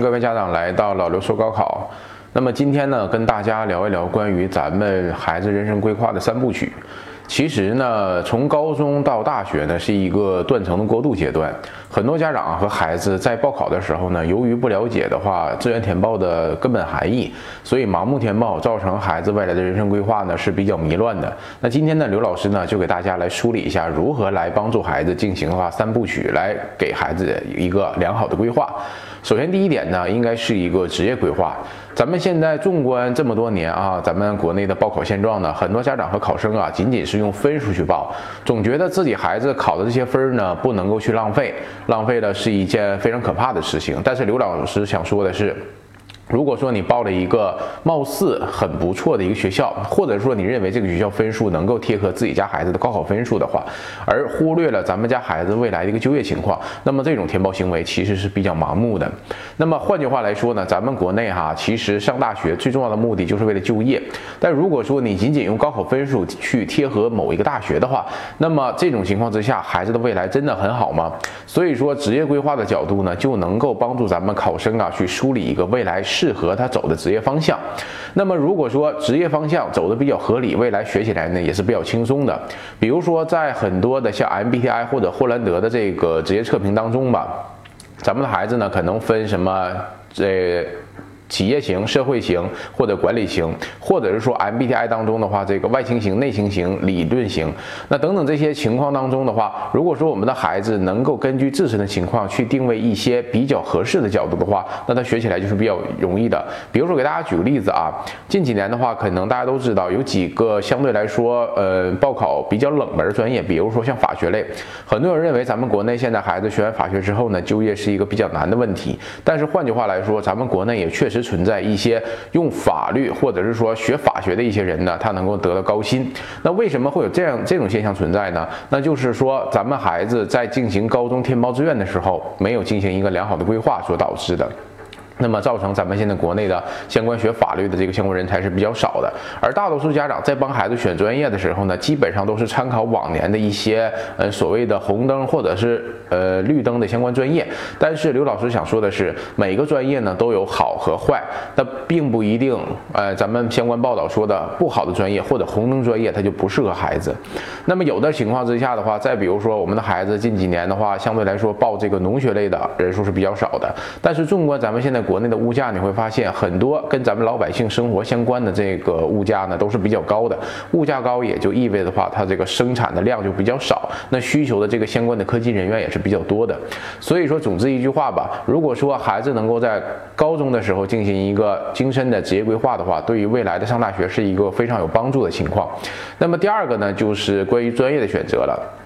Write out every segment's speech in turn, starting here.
各位家长来到老刘说高考。那么今天呢，跟大家聊一聊关于咱们孩子人生规划的三部曲。其实呢，从高中到大学呢，是一个断层的过渡阶段。很多家长和孩子在报考的时候呢，由于不了解的话，志愿填报的根本含义，所以盲目填报，造成孩子未来的人生规划呢是比较迷乱的。那今天呢，刘老师呢就给大家来梳理一下，如何来帮助孩子进行的话三部曲，来给孩子一个良好的规划。首先，第一点呢，应该是一个职业规划。咱们现在纵观这么多年啊，咱们国内的报考现状呢，很多家长和考生啊，仅仅是用分数去报，总觉得自己孩子考的这些分儿呢，不能够去浪费，浪费了是一件非常可怕的事情。但是刘老师想说的是。如果说你报了一个貌似很不错的一个学校，或者说你认为这个学校分数能够贴合自己家孩子的高考分数的话，而忽略了咱们家孩子未来的一个就业情况，那么这种填报行为其实是比较盲目的。那么换句话来说呢，咱们国内哈，其实上大学最重要的目的就是为了就业。但如果说你仅仅用高考分数去贴合某一个大学的话，那么这种情况之下，孩子的未来真的很好吗？所以说，职业规划的角度呢，就能够帮助咱们考生啊，去梳理一个未来。适合他走的职业方向。那么，如果说职业方向走的比较合理，未来学起来呢也是比较轻松的。比如说，在很多的像 MBTI 或者霍兰德的这个职业测评当中吧，咱们的孩子呢可能分什么这。企业型、社会型或者管理型，或者是说 MBTI 当中的话，这个外倾型、内倾型、理论型，那等等这些情况当中的话，如果说我们的孩子能够根据自身的情况去定位一些比较合适的角度的话，那他学起来就是比较容易的。比如说给大家举个例子啊，近几年的话，可能大家都知道有几个相对来说，呃，报考比较冷门的专业，比如说像法学类，很多人认为咱们国内现在孩子学完法学之后呢，就业是一个比较难的问题。但是换句话来说，咱们国内也确实。存在一些用法律或者是说学法学的一些人呢，他能够得到高薪。那为什么会有这样这种现象存在呢？那就是说咱们孩子在进行高中填报志愿的时候，没有进行一个良好的规划所导致的。那么造成咱们现在国内的相关学法律的这个相关人才是比较少的，而大多数家长在帮孩子选专业的时候呢，基本上都是参考往年的一些呃所谓的红灯或者是呃绿灯的相关专业。但是刘老师想说的是，每个专业呢都有好和坏，那并不一定呃咱们相关报道说的不好的专业或者红灯专业它就不适合孩子。那么有的情况之下的话，再比如说我们的孩子近几年的话，相对来说报这个农学类的人数是比较少的。但是纵观咱们现在。国内的物价你会发现很多跟咱们老百姓生活相关的这个物价呢都是比较高的，物价高也就意味着话，它这个生产的量就比较少，那需求的这个相关的科技人员也是比较多的。所以说，总之一句话吧，如果说孩子能够在高中的时候进行一个精深的职业规划的话，对于未来的上大学是一个非常有帮助的情况。那么第二个呢，就是关于专业的选择了。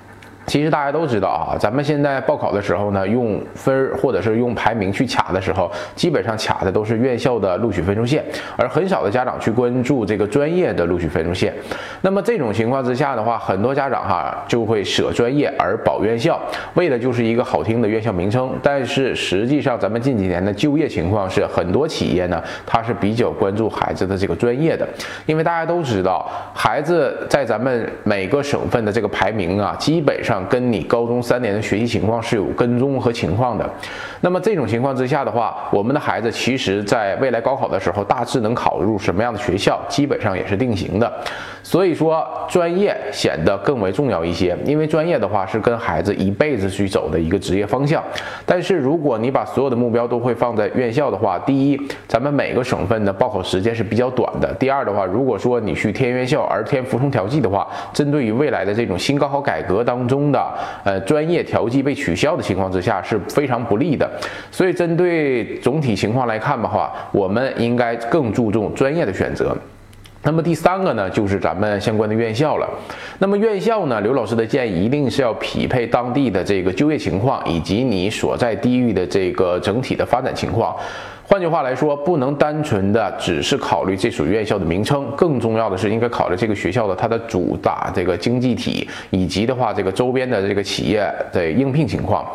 其实大家都知道啊，咱们现在报考的时候呢，用分儿或者是用排名去卡的时候，基本上卡的都是院校的录取分数线，而很少的家长去关注这个专业的录取分数线。那么这种情况之下的话，很多家长哈就会舍专业而保院校，为的就是一个好听的院校名称。但是实际上，咱们近几年的就业情况是，很多企业呢，它是比较关注孩子的这个专业的，因为大家都知道，孩子在咱们每个省份的这个排名啊，基本上。跟你高中三年的学习情况是有跟踪和情况的，那么这种情况之下的话，我们的孩子其实在未来高考的时候，大致能考入什么样的学校，基本上也是定型的。所以说，专业显得更为重要一些，因为专业的话是跟孩子一辈子去走的一个职业方向。但是如果你把所有的目标都会放在院校的话，第一，咱们每个省份的报考时间是比较短的；第二的话，如果说你去填院校而填服从调剂的话，针对于未来的这种新高考改革当中的呃专业调剂被取消的情况之下是非常不利的。所以针对总体情况来看的话，我们应该更注重专业的选择。那么第三个呢，就是咱们相关的院校了。那么院校呢，刘老师的建议一定是要匹配当地的这个就业情况，以及你所在地域的这个整体的发展情况。换句话来说，不能单纯的只是考虑这所院校的名称，更重要的是应该考虑这个学校的它的主打这个经济体，以及的话这个周边的这个企业的应聘情况。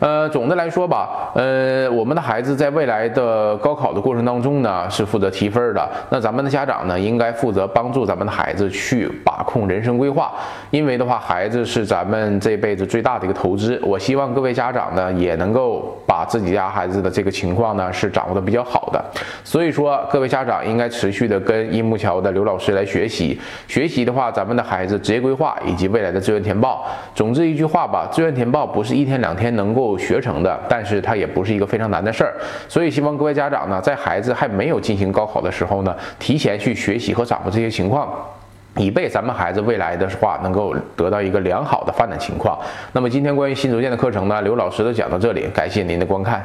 呃，总的来说吧，呃，我们的孩子在未来的高考的过程当中呢，是负责提分的。那咱们的家长呢，应该负责帮助咱们的孩子去把控人生规划。因为的话，孩子是咱们这辈子最大的一个投资。我希望各位家长呢，也能够把自己家孩子的这个情况呢，是掌握的比较好的。所以说，各位家长应该持续的跟樱木桥的刘老师来学习。学习的话，咱们的孩子职业规划以及未来的志愿填报。总之一句话吧，志愿填报不是一天两天能够。学成的，但是它也不是一个非常难的事儿，所以希望各位家长呢，在孩子还没有进行高考的时候呢，提前去学习和掌握这些情况，以备咱们孩子未来的话能够得到一个良好的发展情况。那么今天关于新竹建的课程呢，刘老师都讲到这里，感谢您的观看。